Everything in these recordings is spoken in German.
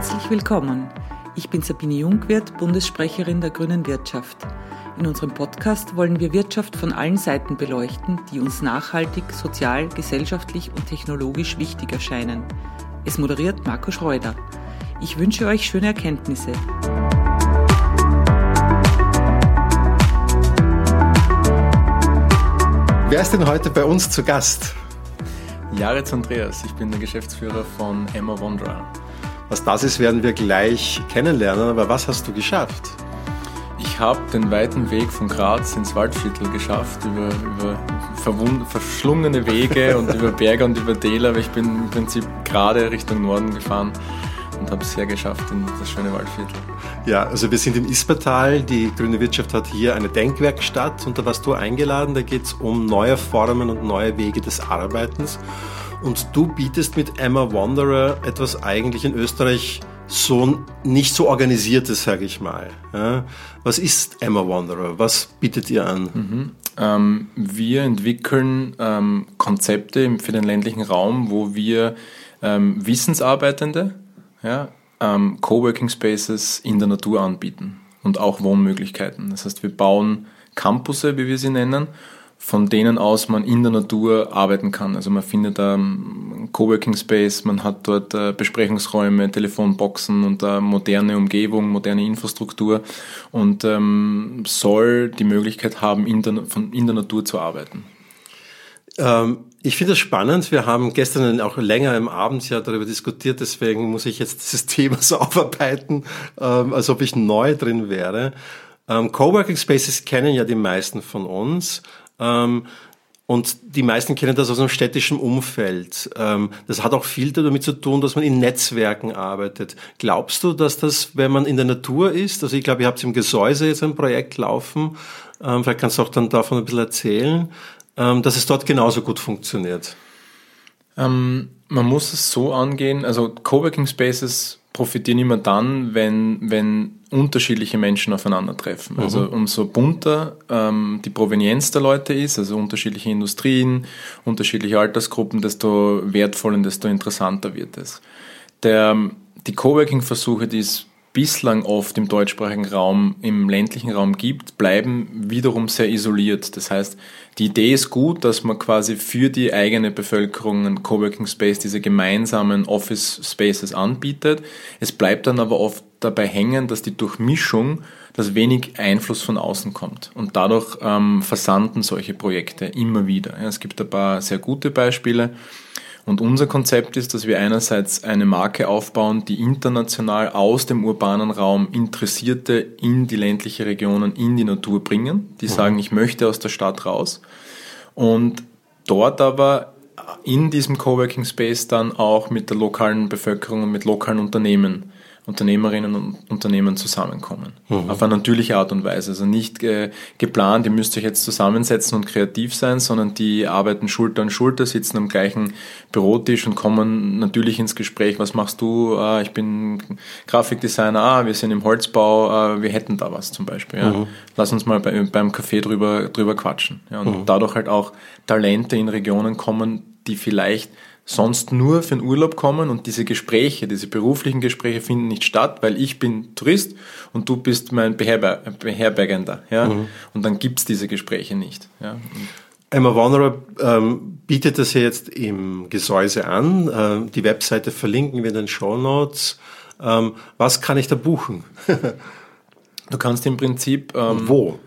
Herzlich willkommen. Ich bin Sabine Jungwirth, Bundessprecherin der Grünen Wirtschaft. In unserem Podcast wollen wir Wirtschaft von allen Seiten beleuchten, die uns nachhaltig, sozial, gesellschaftlich und technologisch wichtig erscheinen. Es moderiert Marco Schreuder. Ich wünsche euch schöne Erkenntnisse. Wer ist denn heute bei uns zu Gast? Jaritz Andreas, ich bin der Geschäftsführer von Emma Wanderer. Was das ist, werden wir gleich kennenlernen, aber was hast du geschafft? Ich habe den weiten Weg von Graz ins Waldviertel geschafft, über, über verschlungene Wege und über Berge und über Täler, aber ich bin im Prinzip gerade Richtung Norden gefahren und habe es sehr geschafft in das schöne Waldviertel. Ja, also wir sind im Ispertal. Die Grüne Wirtschaft hat hier eine Denkwerkstatt und da warst du eingeladen. Da geht es um neue Formen und neue Wege des Arbeitens. Und du bietest mit Emma Wanderer etwas eigentlich in Österreich so nicht so organisiertes, sage ich mal. Ja? Was ist Emma Wanderer? Was bietet ihr an? Mhm. Ähm, wir entwickeln ähm, Konzepte für den ländlichen Raum, wo wir ähm, Wissensarbeitende ja, ähm, Coworking Spaces in der Natur anbieten und auch Wohnmöglichkeiten. Das heißt, wir bauen Campusse, wie wir sie nennen, von denen aus man in der Natur arbeiten kann. Also man findet einen Coworking Space, man hat dort äh, Besprechungsräume, Telefonboxen und eine moderne Umgebung, moderne Infrastruktur und ähm, soll die Möglichkeit haben, in der, von, in der Natur zu arbeiten. Ähm, ich finde es spannend. Wir haben gestern auch länger im Abend ja darüber diskutiert, deswegen muss ich jetzt dieses Thema so aufarbeiten, ähm, als ob ich neu drin wäre. Ähm, Coworking Spaces kennen ja die meisten von uns. Ähm, und die meisten kennen das aus einem städtischen Umfeld. Ähm, das hat auch viel damit zu tun, dass man in Netzwerken arbeitet. Glaubst du, dass das, wenn man in der Natur ist, also ich glaube, ihr habt im Gesäuse jetzt ein Projekt laufen, ähm, vielleicht kannst du auch dann davon ein bisschen erzählen, ähm, dass es dort genauso gut funktioniert? Ähm, man muss es so angehen, also Coworking Spaces profitieren immer dann, wenn, wenn unterschiedliche Menschen aufeinandertreffen. Mhm. Also umso bunter ähm, die Provenienz der Leute ist, also unterschiedliche Industrien, unterschiedliche Altersgruppen, desto wertvoller und desto interessanter wird es. Der, die Coworking-Versuche, die es bislang oft im deutschsprachigen Raum, im ländlichen Raum gibt, bleiben wiederum sehr isoliert. Das heißt, die Idee ist gut, dass man quasi für die eigene Bevölkerung einen Coworking Space, diese gemeinsamen Office Spaces anbietet. Es bleibt dann aber oft dabei hängen, dass die Durchmischung, dass wenig Einfluss von außen kommt. Und dadurch ähm, versanden solche Projekte immer wieder. Es gibt ein paar sehr gute Beispiele. Und unser Konzept ist, dass wir einerseits eine Marke aufbauen, die international aus dem urbanen Raum Interessierte in die ländliche Regionen, in die Natur bringen, die mhm. sagen, ich möchte aus der Stadt raus. Und dort aber in diesem Coworking Space dann auch mit der lokalen Bevölkerung und mit lokalen Unternehmen Unternehmerinnen und Unternehmen zusammenkommen. Mhm. Auf eine natürliche Art und Weise. Also nicht äh, geplant, ihr müsst euch jetzt zusammensetzen und kreativ sein, sondern die arbeiten Schulter an Schulter, sitzen am gleichen Bürotisch und kommen natürlich ins Gespräch. Was machst du? Ah, ich bin Grafikdesigner, ah, wir sind im Holzbau, ah, wir hätten da was zum Beispiel. Ja. Mhm. Lass uns mal bei, beim Café drüber, drüber quatschen. Ja, und mhm. dadurch halt auch Talente in Regionen kommen, die vielleicht sonst nur für den Urlaub kommen und diese Gespräche, diese beruflichen Gespräche finden nicht statt, weil ich bin Tourist und du bist mein Beherber Beherbergender. Ja? Mhm. Und dann gibt's diese Gespräche nicht. Ja? Emma Wanderer ähm, bietet das ja jetzt im Gesäuse an. Ähm, die Webseite verlinken wir in den Show Notes. Ähm, was kann ich da buchen? du kannst im Prinzip... Ähm, Wo?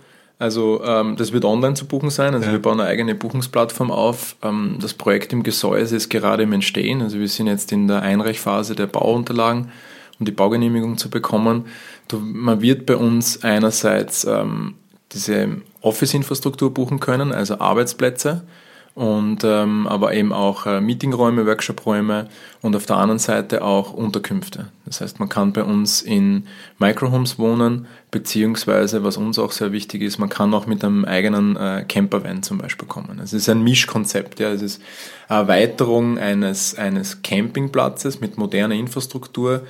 Also ähm, das wird online zu buchen sein. Also ja. wir bauen eine eigene Buchungsplattform auf. Ähm, das Projekt im Gesäuse ist gerade im Entstehen. Also wir sind jetzt in der Einreichphase der Bauunterlagen, um die Baugenehmigung zu bekommen. Man wird bei uns einerseits ähm, diese Office-Infrastruktur buchen können, also Arbeitsplätze und ähm, aber eben auch äh, Meetingräume, Workshopräume und auf der anderen Seite auch Unterkünfte. Das heißt, man kann bei uns in Microhomes wohnen, beziehungsweise, was uns auch sehr wichtig ist, man kann auch mit einem eigenen äh, Campervan zum Beispiel kommen. Es ist ein Mischkonzept, ja. Es ist Erweiterung eines, eines Campingplatzes mit moderner Infrastruktur,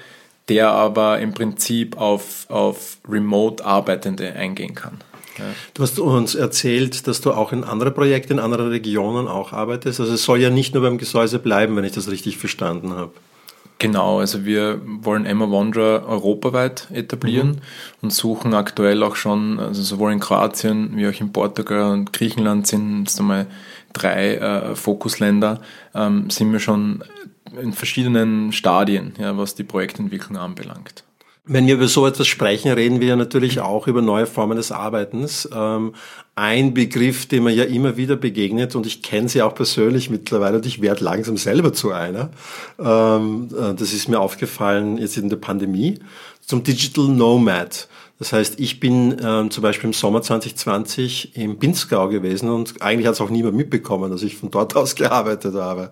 der aber im Prinzip auf, auf remote Arbeitende eingehen kann. Du hast uns erzählt, dass du auch in andere Projekte in anderen Regionen auch arbeitest. Also es soll ja nicht nur beim Gesäuse bleiben, wenn ich das richtig verstanden habe. Genau, also wir wollen Emma Wanderer europaweit etablieren mhm. und suchen aktuell auch schon, also sowohl in Kroatien wie auch in Portugal und Griechenland sind es einmal drei äh, Fokusländer, ähm, sind wir schon in verschiedenen Stadien, ja, was die Projektentwicklung anbelangt. Wenn wir über so etwas sprechen, reden wir ja natürlich auch über neue Formen des Arbeitens. Ähm, ein Begriff, dem man ja immer wieder begegnet, und ich kenne sie auch persönlich mittlerweile, und ich werde langsam selber zu einer. Ähm, äh, das ist mir aufgefallen jetzt in der Pandemie, zum Digital Nomad. Das heißt, ich bin ähm, zum Beispiel im Sommer 2020 im Pinzgau gewesen und eigentlich hat es auch niemand mitbekommen, dass ich von dort aus gearbeitet habe.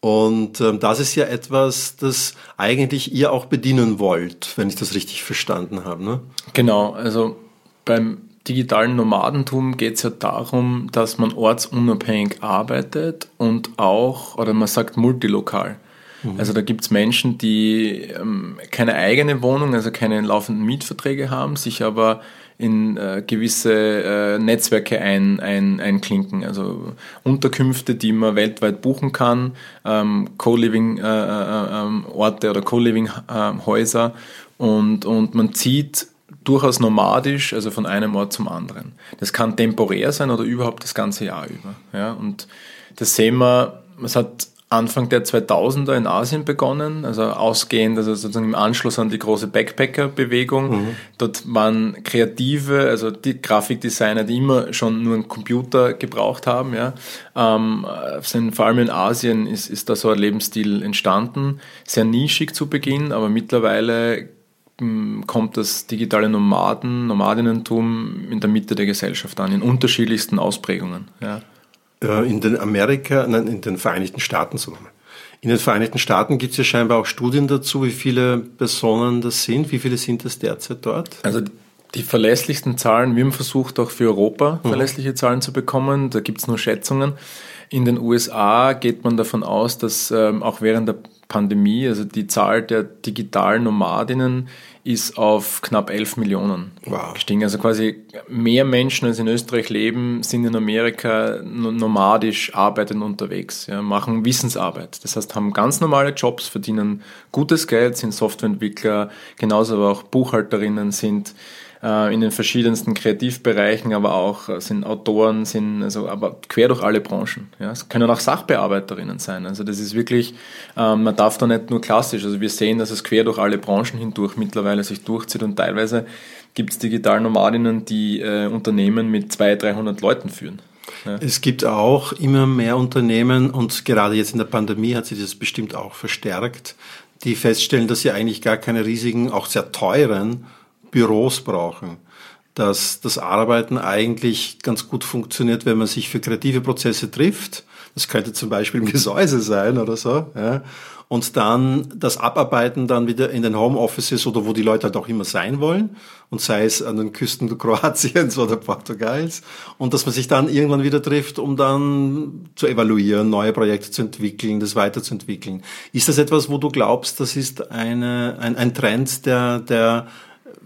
Und ähm, das ist ja etwas, das eigentlich ihr auch bedienen wollt, wenn ich das richtig verstanden habe. Ne? Genau, also beim digitalen Nomadentum geht es ja darum, dass man ortsunabhängig arbeitet und auch, oder man sagt multilokal. Mhm. Also da gibt es Menschen, die ähm, keine eigene Wohnung, also keine laufenden Mietverträge haben, sich aber in äh, gewisse äh, Netzwerke ein, ein, einklinken. Also Unterkünfte, die man weltweit buchen kann, ähm, Co-Living-Orte äh, äh, oder Co-Living-Häuser und, und man zieht durchaus nomadisch, also von einem Ort zum anderen. Das kann temporär sein oder überhaupt das ganze Jahr über. Ja, und das sehen wir, es hat Anfang der 2000er in Asien begonnen, also ausgehend, also sozusagen im Anschluss an die große Backpacker-Bewegung. Mhm. Dort waren Kreative, also die Grafikdesigner, die immer schon nur einen Computer gebraucht haben, ja, ähm, sind vor allem in Asien ist, ist da so ein Lebensstil entstanden. Sehr nischig zu Beginn, aber mittlerweile hm, kommt das digitale Nomaden, Nomadinnentum in der Mitte der Gesellschaft an, in unterschiedlichsten Ausprägungen. Ja. Äh, in den Amerika, nein, in den Vereinigten Staaten, so in den Vereinigten Staaten gibt es ja scheinbar auch Studien dazu, wie viele Personen das sind. Wie viele sind das derzeit dort? Also die verlässlichsten Zahlen, wir haben versucht auch für Europa mhm. verlässliche Zahlen zu bekommen, da gibt es nur Schätzungen. In den USA geht man davon aus, dass ähm, auch während der Pandemie, also die Zahl der digitalen Nomadinnen ist auf knapp 11 Millionen wow. gestiegen. Also quasi mehr Menschen als in Österreich leben, sind in Amerika nomadisch arbeitend unterwegs, ja, machen Wissensarbeit. Das heißt, haben ganz normale Jobs, verdienen gutes Geld, sind Softwareentwickler, genauso aber auch Buchhalterinnen, sind in den verschiedensten Kreativbereichen, aber auch äh, sind Autoren, sind also aber quer durch alle Branchen. Ja. Es können auch Sachbearbeiterinnen sein. Also das ist wirklich, ähm, man darf da nicht nur klassisch, also wir sehen, dass es quer durch alle Branchen hindurch mittlerweile sich durchzieht und teilweise gibt es digital Nomadinnen, die äh, Unternehmen mit 200, 300 Leuten führen. Ja. Es gibt auch immer mehr Unternehmen und gerade jetzt in der Pandemie hat sich das bestimmt auch verstärkt, die feststellen, dass sie eigentlich gar keine riesigen, auch sehr teuren Büros brauchen. Dass das Arbeiten eigentlich ganz gut funktioniert, wenn man sich für kreative Prozesse trifft. Das könnte zum Beispiel im Gesäuse sein oder so. Ja. Und dann das Abarbeiten dann wieder in den Homeoffices oder wo die Leute halt auch immer sein wollen. Und sei es an den Küsten Kroatiens oder Portugals. Und dass man sich dann irgendwann wieder trifft, um dann zu evaluieren, neue Projekte zu entwickeln, das weiterzuentwickeln. Ist das etwas, wo du glaubst, das ist eine, ein, ein Trend, der, der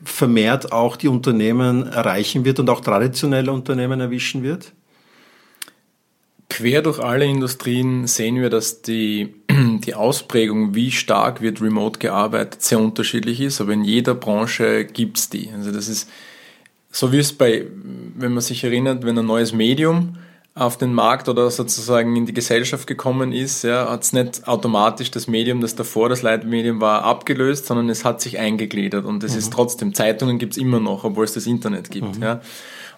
vermehrt auch die Unternehmen erreichen wird und auch traditionelle Unternehmen erwischen wird? Quer durch alle Industrien sehen wir, dass die, die Ausprägung, wie stark wird remote gearbeitet, sehr unterschiedlich ist, aber in jeder Branche gibt es die. Also das ist so wie es bei, wenn man sich erinnert, wenn ein neues Medium auf den Markt oder sozusagen in die Gesellschaft gekommen ist, ja, hat es nicht automatisch das Medium, das davor das Leitmedium war, abgelöst, sondern es hat sich eingegliedert und es mhm. ist trotzdem, Zeitungen gibt es immer noch, obwohl es das Internet gibt. Mhm. Ja.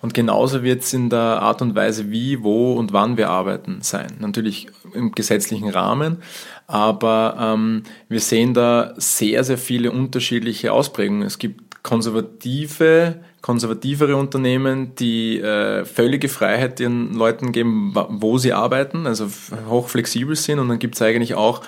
Und genauso wird es in der Art und Weise, wie, wo und wann wir arbeiten sein. Natürlich im gesetzlichen Rahmen, aber ähm, wir sehen da sehr, sehr viele unterschiedliche Ausprägungen. Es gibt konservative konservativere Unternehmen, die äh, völlige Freiheit ihren Leuten geben, wo sie arbeiten, also hochflexibel sind. Und dann gibt es eigentlich auch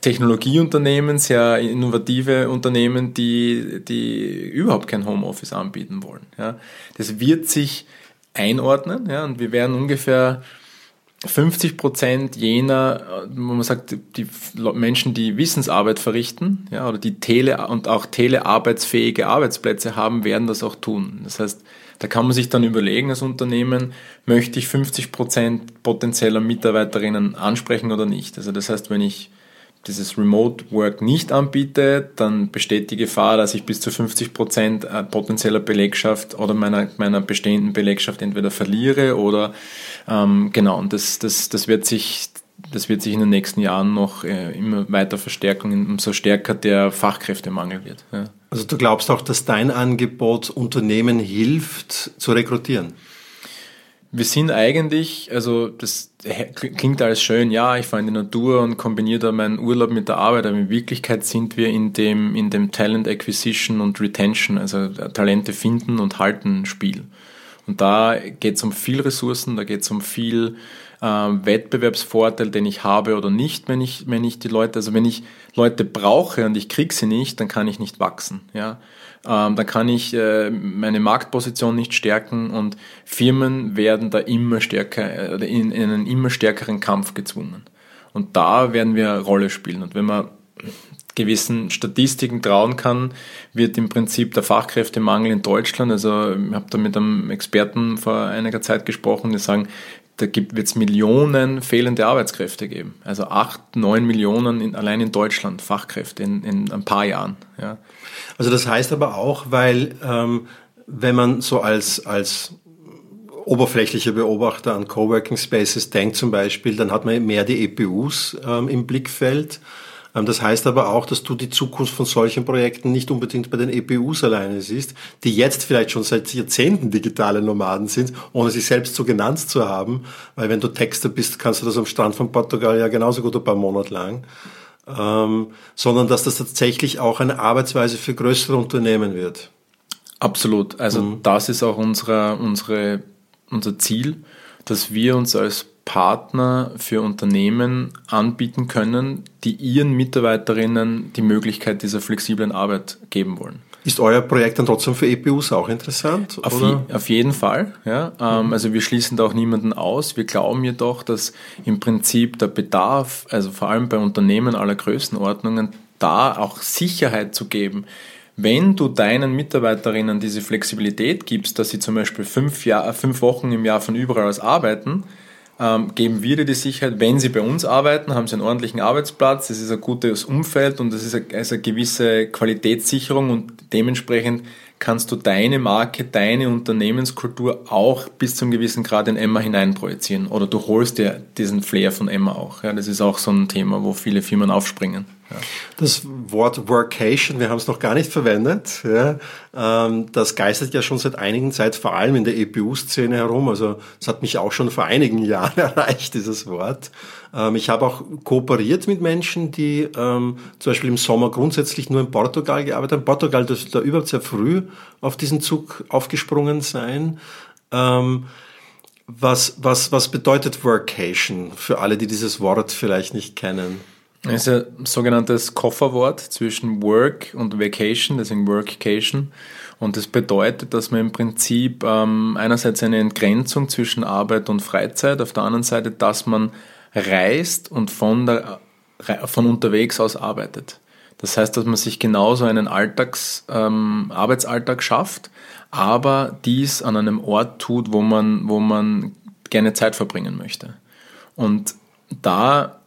Technologieunternehmen, sehr innovative Unternehmen, die, die überhaupt kein Homeoffice anbieten wollen. Ja. Das wird sich einordnen ja, und wir werden ungefähr 50 Prozent jener, wo man sagt, die Menschen, die Wissensarbeit verrichten, ja, oder die tele- und auch telearbeitsfähige Arbeitsplätze haben, werden das auch tun. Das heißt, da kann man sich dann überlegen als Unternehmen, möchte ich 50 Prozent potenzieller Mitarbeiterinnen ansprechen oder nicht. Also das heißt, wenn ich dieses Remote Work nicht anbiete, dann besteht die Gefahr, dass ich bis zu 50 Prozent äh, potenzieller Belegschaft oder meiner, meiner bestehenden Belegschaft entweder verliere oder ähm, genau, und das, das, das wird sich das wird sich in den nächsten Jahren noch äh, immer weiter verstärken, umso stärker der Fachkräftemangel wird. Ja. Also du glaubst auch, dass dein Angebot Unternehmen hilft zu rekrutieren? Wir sind eigentlich, also das klingt alles schön, ja, ich fahre in die Natur und kombiniere da meinen Urlaub mit der Arbeit, aber in Wirklichkeit sind wir in dem, in dem Talent Acquisition und Retention, also Talente finden und halten Spiel. Und da geht es um viel Ressourcen, da geht es um viel äh, Wettbewerbsvorteil, den ich habe oder nicht, wenn ich, wenn ich die Leute, also wenn ich Leute brauche und ich kriege sie nicht, dann kann ich nicht wachsen. Ja? ähm, dann kann ich äh, meine Marktposition nicht stärken und Firmen werden da immer stärker, äh, in, in einen immer stärkeren Kampf gezwungen. Und da werden wir Rolle spielen. Und wenn man gewissen Statistiken trauen kann, wird im Prinzip der Fachkräftemangel in Deutschland, also ich habe da mit einem Experten vor einiger Zeit gesprochen, die sagen, da wird es Millionen fehlende Arbeitskräfte geben. Also acht, neun Millionen in, allein in Deutschland Fachkräfte in, in ein paar Jahren. Ja. Also das heißt aber auch, weil ähm, wenn man so als, als oberflächlicher Beobachter an Coworking Spaces denkt zum Beispiel, dann hat man mehr die EPUs ähm, im Blickfeld das heißt aber auch, dass du die Zukunft von solchen Projekten nicht unbedingt bei den EPUs alleine siehst, die jetzt vielleicht schon seit Jahrzehnten digitale Nomaden sind, ohne sich selbst so genannt zu haben. Weil wenn du Texter bist, kannst du das am Strand von Portugal ja genauso gut ein paar Monate lang. Ähm, sondern dass das tatsächlich auch eine Arbeitsweise für größere Unternehmen wird. Absolut. Also mhm. das ist auch unsere, unsere, unser Ziel, dass wir uns als Partner für Unternehmen anbieten können, die ihren Mitarbeiterinnen die Möglichkeit dieser flexiblen Arbeit geben wollen. Ist euer Projekt dann trotzdem für EPUs auch interessant? Auf, je, auf jeden Fall. Ja. Ähm, mhm. Also wir schließen da auch niemanden aus. Wir glauben jedoch, dass im Prinzip der Bedarf, also vor allem bei Unternehmen aller Größenordnungen, da auch Sicherheit zu geben. Wenn du deinen Mitarbeiterinnen diese Flexibilität gibst, dass sie zum Beispiel fünf, Jahr, fünf Wochen im Jahr von überall aus arbeiten, ähm, geben wir dir die Sicherheit, wenn sie bei uns arbeiten, haben sie einen ordentlichen Arbeitsplatz, es ist ein gutes Umfeld und es ist eine, also eine gewisse Qualitätssicherung und dementsprechend kannst du deine Marke, deine Unternehmenskultur auch bis zum gewissen Grad in Emma hineinprojizieren. Oder du holst dir diesen Flair von Emma auch. Ja, das ist auch so ein Thema, wo viele Firmen aufspringen. Das Wort Workation, wir haben es noch gar nicht verwendet. Ja, ähm, das geistert ja schon seit einigen Zeit, vor allem in der EPU-Szene herum. Also es hat mich auch schon vor einigen Jahren erreicht, dieses Wort. Ähm, ich habe auch kooperiert mit Menschen, die ähm, zum Beispiel im Sommer grundsätzlich nur in Portugal gearbeitet haben. Portugal dürfte da überhaupt sehr früh auf diesen Zug aufgesprungen sein. Ähm, was, was, was bedeutet Workation für alle, die dieses Wort vielleicht nicht kennen? Es ist ein sogenanntes Kofferwort zwischen Work und Vacation, deswegen Workcation. Und das bedeutet, dass man im Prinzip ähm, einerseits eine Entgrenzung zwischen Arbeit und Freizeit, auf der anderen Seite, dass man reist und von, der, von unterwegs aus arbeitet. Das heißt, dass man sich genauso einen Alltags, ähm, Arbeitsalltag schafft, aber dies an einem Ort tut, wo man, wo man gerne Zeit verbringen möchte. Und da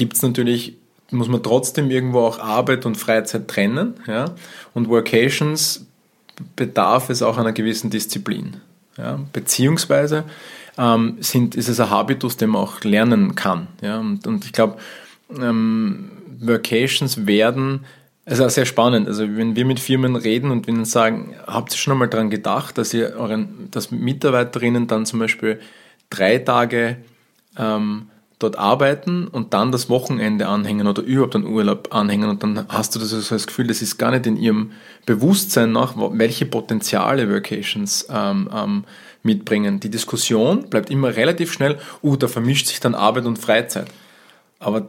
gibt es natürlich, muss man trotzdem irgendwo auch Arbeit und Freizeit trennen. Ja? Und Workations bedarf es auch einer gewissen Disziplin. Ja? Beziehungsweise ähm, sind, ist es ein Habitus, den man auch lernen kann. Ja? Und, und ich glaube, ähm, Workations werden, also sehr spannend. Also wenn wir mit Firmen reden und ihnen sagen, habt ihr schon einmal daran gedacht, dass ihr euren, dass Mitarbeiterinnen dann zum Beispiel drei Tage ähm, dort arbeiten und dann das Wochenende anhängen oder überhaupt einen Urlaub anhängen und dann hast du das, also das Gefühl, das ist gar nicht in ihrem Bewusstsein nach, welche Potenziale Workations ähm, ähm, mitbringen. Die Diskussion bleibt immer relativ schnell, uh, da vermischt sich dann Arbeit und Freizeit. Aber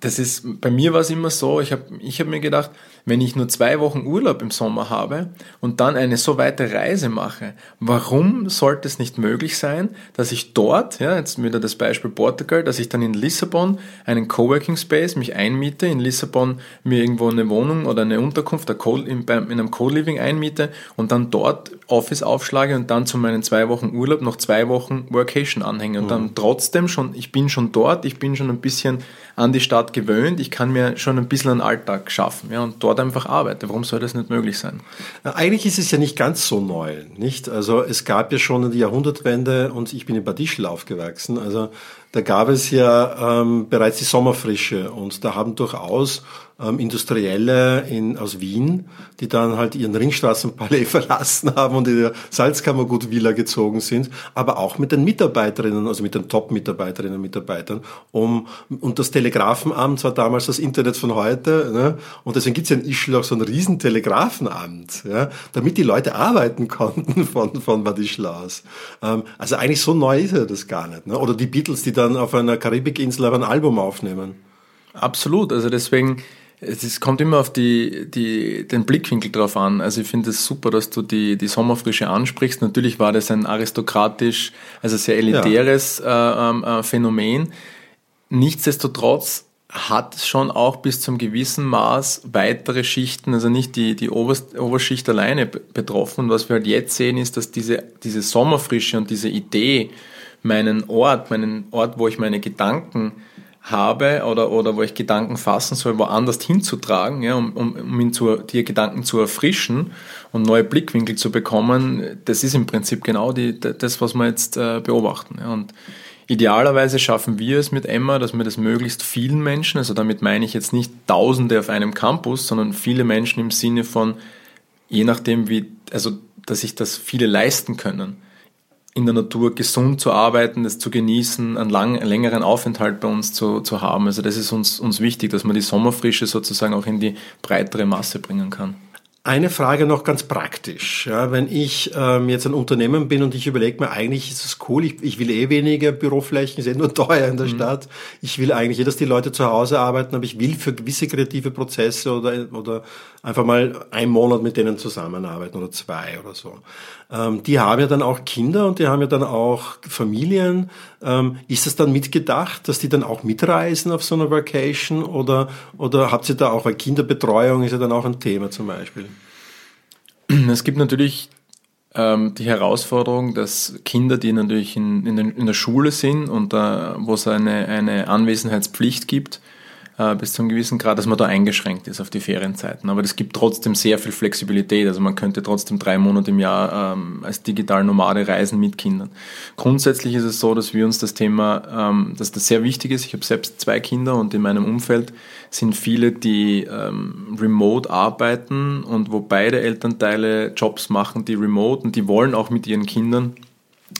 das ist, bei mir war es immer so, ich habe ich hab mir gedacht, wenn ich nur zwei Wochen Urlaub im Sommer habe und dann eine so weite Reise mache, warum sollte es nicht möglich sein, dass ich dort, ja, jetzt wieder das Beispiel Portugal, dass ich dann in Lissabon einen Coworking Space mich einmiete, in Lissabon mir irgendwo eine Wohnung oder eine Unterkunft in einem Co-Living einmiete und dann dort Office aufschlage und dann zu meinen zwei Wochen Urlaub noch zwei Wochen Workation anhänge und dann mhm. trotzdem schon, ich bin schon dort, ich bin schon ein bisschen an die Stadt gewöhnt, ich kann mir schon ein bisschen einen Alltag schaffen ja, und dort einfach arbeite. Warum soll das nicht möglich sein? Eigentlich ist es ja nicht ganz so neu, nicht? Also es gab ja schon die Jahrhundertwende und ich bin in Bad Ischl aufgewachsen, also da gab es ja ähm, bereits die Sommerfrische und da haben durchaus ähm, Industrielle in, aus Wien, die dann halt ihren Ringstraßenpalais verlassen haben und in der Salzkammergut-Villa gezogen sind, aber auch mit den Mitarbeiterinnen, also mit den Top-Mitarbeiterinnen und Mitarbeitern, um, und das Telegrafenamt war damals das Internet von heute, ne? und deswegen gibt es ja in Ischl auch so ein riesen Telegrafenamt, ja? damit die Leute arbeiten konnten von, von Bad Ischl aus. Ähm, also eigentlich so neu ist ja das gar nicht. Ne? Oder die Beatles, die dann auf einer Karibikinsel ein Album aufnehmen. Absolut, also deswegen, es kommt immer auf die, die, den Blickwinkel drauf an. Also ich finde es super, dass du die, die Sommerfrische ansprichst. Natürlich war das ein aristokratisch, also sehr elitäres ja. äh, ähm, äh, Phänomen. Nichtsdestotrotz hat schon auch bis zum gewissen Maß weitere Schichten, also nicht die, die Oberst, Oberschicht alleine betroffen. Und was wir halt jetzt sehen, ist, dass diese, diese Sommerfrische und diese Idee, meinen Ort, meinen Ort, wo ich meine Gedanken habe oder, oder wo ich Gedanken fassen soll, woanders hinzutragen, ja, um, um, um ihn zu, die Gedanken zu erfrischen und neue Blickwinkel zu bekommen, das ist im Prinzip genau die, das, was wir jetzt äh, beobachten. Ja. Und idealerweise schaffen wir es mit Emma, dass wir das möglichst vielen Menschen, also damit meine ich jetzt nicht Tausende auf einem Campus, sondern viele Menschen im Sinne von, je nachdem wie, also dass sich das viele leisten können in der Natur gesund zu arbeiten, das zu genießen, einen, lang, einen längeren Aufenthalt bei uns zu, zu haben. Also das ist uns, uns wichtig, dass man die Sommerfrische sozusagen auch in die breitere Masse bringen kann. Eine Frage noch ganz praktisch. Ja, wenn ich ähm, jetzt ein Unternehmen bin und ich überlege mir, eigentlich ist es cool, ich, ich will eh weniger Büroflächen, ist eh nur teuer in der mhm. Stadt. Ich will eigentlich eh, dass die Leute zu Hause arbeiten, aber ich will für gewisse kreative Prozesse oder, oder einfach mal einen Monat mit denen zusammenarbeiten oder zwei oder so. Ähm, die haben ja dann auch Kinder und die haben ja dann auch Familien. Ähm, ist das dann mitgedacht, dass die dann auch mitreisen auf so einer Vacation oder, oder habt ihr da auch, weil Kinderbetreuung ist ja dann auch ein Thema zum Beispiel? Es gibt natürlich ähm, die Herausforderung, dass Kinder, die natürlich in, in, in der Schule sind und äh, wo es eine, eine Anwesenheitspflicht gibt, bis zu einem gewissen Grad, dass man da eingeschränkt ist auf die Ferienzeiten. Aber das gibt trotzdem sehr viel Flexibilität. Also man könnte trotzdem drei Monate im Jahr ähm, als digital Nomade reisen mit Kindern. Grundsätzlich ist es so, dass wir uns das Thema, ähm, dass das sehr wichtig ist. Ich habe selbst zwei Kinder und in meinem Umfeld sind viele, die ähm, remote arbeiten und wo beide Elternteile Jobs machen, die remote und die wollen auch mit ihren Kindern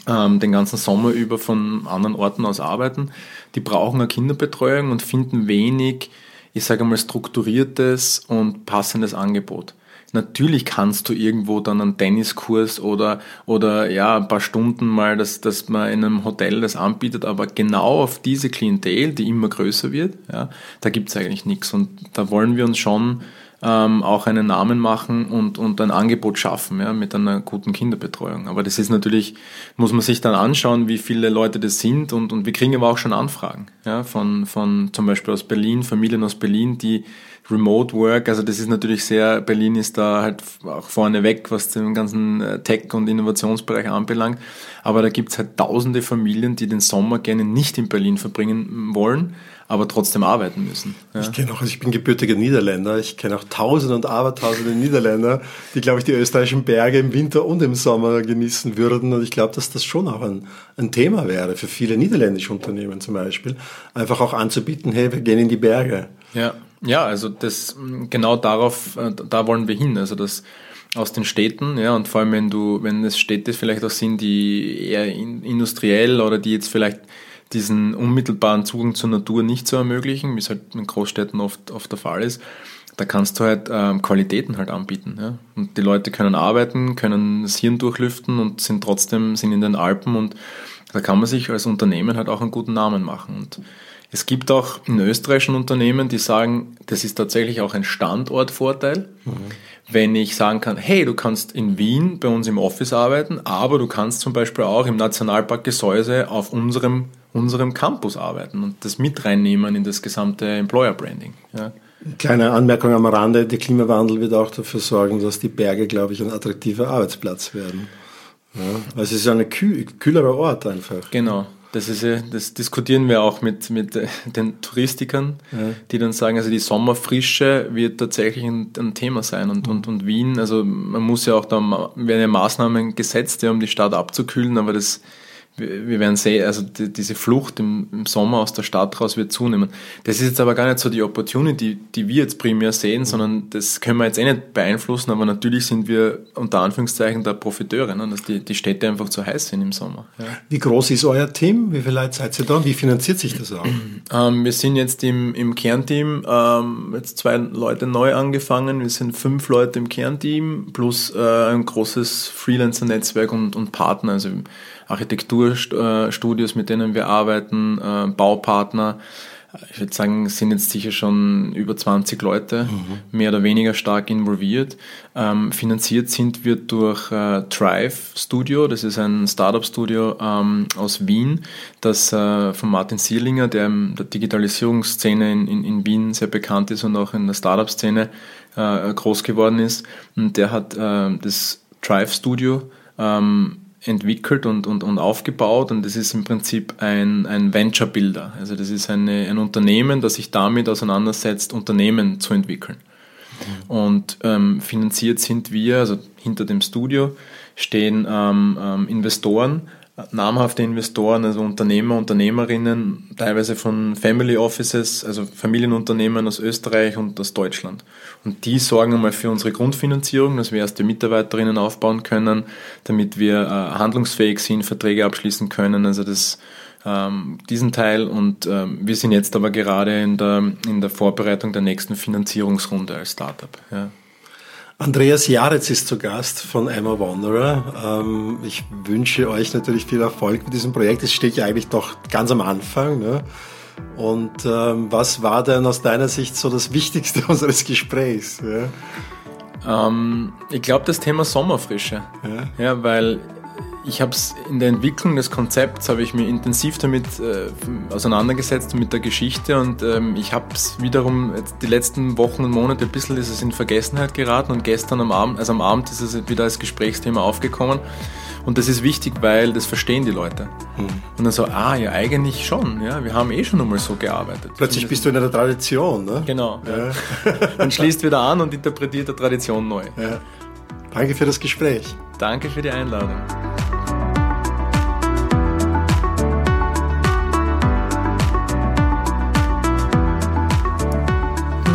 ähm, den ganzen Sommer über von anderen Orten aus arbeiten die brauchen eine Kinderbetreuung und finden wenig, ich sage mal, strukturiertes und passendes Angebot. Natürlich kannst du irgendwo dann einen Tenniskurs oder, oder ja, ein paar Stunden mal, dass, dass man in einem Hotel das anbietet, aber genau auf diese Klientel, die immer größer wird, ja, da gibt's eigentlich nichts. Und da wollen wir uns schon ähm, auch einen Namen machen und, und ein Angebot schaffen ja, mit einer guten Kinderbetreuung. Aber das ist natürlich, muss man sich dann anschauen, wie viele Leute das sind und, und wir kriegen aber auch schon Anfragen ja, von, von zum Beispiel aus Berlin, Familien aus Berlin, die Remote Work, also das ist natürlich sehr, Berlin ist da halt auch vorne weg, was den ganzen äh, Tech- und Innovationsbereich anbelangt. Aber da gibt's halt tausende Familien, die den Sommer gerne nicht in Berlin verbringen wollen, aber trotzdem arbeiten müssen. Ja. Ich kenne auch, also ich bin gebürtiger Niederländer, ich kenne auch tausende und abertausende Niederländer, die, glaube ich, die österreichischen Berge im Winter und im Sommer genießen würden. Und ich glaube, dass das schon auch ein, ein Thema wäre für viele niederländische Unternehmen zum Beispiel, einfach auch anzubieten, hey, wir gehen in die Berge. Ja, ja, also das genau darauf, äh, da wollen wir hin. Also das aus den Städten, ja, und vor allem wenn du, wenn es Städte vielleicht auch sind, die eher industriell oder die jetzt vielleicht diesen unmittelbaren Zugang zur Natur nicht so ermöglichen, wie es halt in Großstädten oft, oft der Fall ist, da kannst du halt ähm, Qualitäten halt anbieten. Ja? Und die Leute können arbeiten, können das Hirn durchlüften und sind trotzdem sind in den Alpen und da kann man sich als Unternehmen halt auch einen guten Namen machen. Und Es gibt auch in österreichischen Unternehmen, die sagen, das ist tatsächlich auch ein Standortvorteil. Mhm. Wenn ich sagen kann, hey, du kannst in Wien bei uns im Office arbeiten, aber du kannst zum Beispiel auch im Nationalpark Gesäuse auf unserem, unserem Campus arbeiten und das mit reinnehmen in das gesamte Employer Branding. Ja. Kleine Anmerkung am Rande, der Klimawandel wird auch dafür sorgen, dass die Berge, glaube ich, ein attraktiver Arbeitsplatz werden. Ja, also es ist ein kühl, kühlerer Ort einfach. Genau. Das, ist, das diskutieren wir auch mit, mit äh, den Touristikern, ja. die dann sagen, also die Sommerfrische wird tatsächlich ein, ein Thema sein. Und, und, und Wien, also man muss ja auch da, werden ja Maßnahmen gesetzt, ja, um die Stadt abzukühlen, aber das wir werden sehen, also die, diese Flucht im, im, Sommer aus der Stadt raus wird zunehmen. Das ist jetzt aber gar nicht so die Opportunity, die wir jetzt primär sehen, sondern das können wir jetzt eh nicht beeinflussen, aber natürlich sind wir unter Anführungszeichen der Profiteure, ne, dass die, die Städte einfach zu heiß sind im Sommer. Ja. Wie groß ist euer Team? Wie viele Leute seid ihr da wie finanziert sich das auch? Ähm, wir sind jetzt im, im Kernteam, ähm, jetzt zwei Leute neu angefangen, wir sind fünf Leute im Kernteam plus äh, ein großes Freelancer-Netzwerk und, und Partner, also Architekturstudios, mit denen wir arbeiten, äh, Baupartner. Ich würde sagen, sind jetzt sicher schon über 20 Leute, mhm. mehr oder weniger stark involviert. Ähm, finanziert sind wir durch äh, Thrive Studio, das ist ein Startup-Studio ähm, aus Wien, das äh, von Martin Sierlinger, der in der Digitalisierungsszene in, in, in Wien sehr bekannt ist und auch in der Startup-Szene äh, groß geworden ist. Und der hat äh, das Thrive Studio ähm, entwickelt und, und, und aufgebaut und das ist im Prinzip ein, ein Venture Builder. Also das ist eine, ein Unternehmen, das sich damit auseinandersetzt, Unternehmen zu entwickeln. Und ähm, finanziert sind wir, also hinter dem Studio stehen ähm, ähm, Investoren, namhafte Investoren, also Unternehmer, Unternehmerinnen, teilweise von Family Offices, also Familienunternehmen aus Österreich und aus Deutschland. Und die sorgen einmal für unsere Grundfinanzierung, dass wir erste Mitarbeiterinnen aufbauen können, damit wir äh, handlungsfähig sind, Verträge abschließen können. Also das ähm, diesen Teil und ähm, wir sind jetzt aber gerade in der, in der Vorbereitung der nächsten Finanzierungsrunde als Startup. Ja. Andreas Jaretz ist zu Gast von Emma Wanderer. Ähm, ich wünsche euch natürlich viel Erfolg mit diesem Projekt. Es steht ja eigentlich doch ganz am Anfang. Ne? Und ähm, was war denn aus deiner Sicht so das Wichtigste unseres Gesprächs? Ja? Ähm, ich glaube, das Thema Sommerfrische. Ja, ja weil ich habe es in der Entwicklung des Konzepts habe ich mich intensiv damit äh, auseinandergesetzt mit der Geschichte und ähm, ich habe es wiederum die letzten Wochen und Monate ein bisschen ist es in Vergessenheit geraten und gestern am Abend, also am Abend ist es wieder als Gesprächsthema aufgekommen und das ist wichtig, weil das verstehen die Leute. Hm. Und dann so, ah ja, eigentlich schon, ja, wir haben eh schon einmal so gearbeitet. Plötzlich bist du in einer Tradition, ne? Genau. Ja. Ja. Man schließt wieder an und interpretiert die Tradition neu. Ja. Danke für das Gespräch. Danke für die Einladung.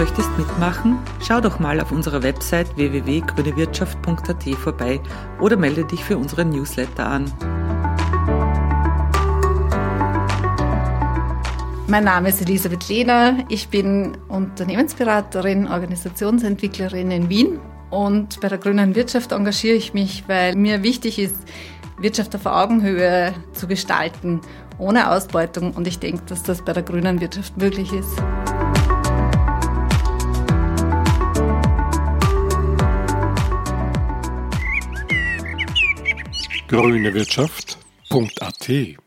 Möchtest mitmachen? Schau doch mal auf unserer Website www.grünewirtschaft.at vorbei oder melde dich für unseren Newsletter an. Mein Name ist Elisabeth Lehner. Ich bin Unternehmensberaterin, Organisationsentwicklerin in Wien und bei der grünen Wirtschaft engagiere ich mich, weil mir wichtig ist, Wirtschaft auf Augenhöhe zu gestalten, ohne Ausbeutung. Und ich denke, dass das bei der grünen Wirtschaft möglich ist. grünewirtschaft.at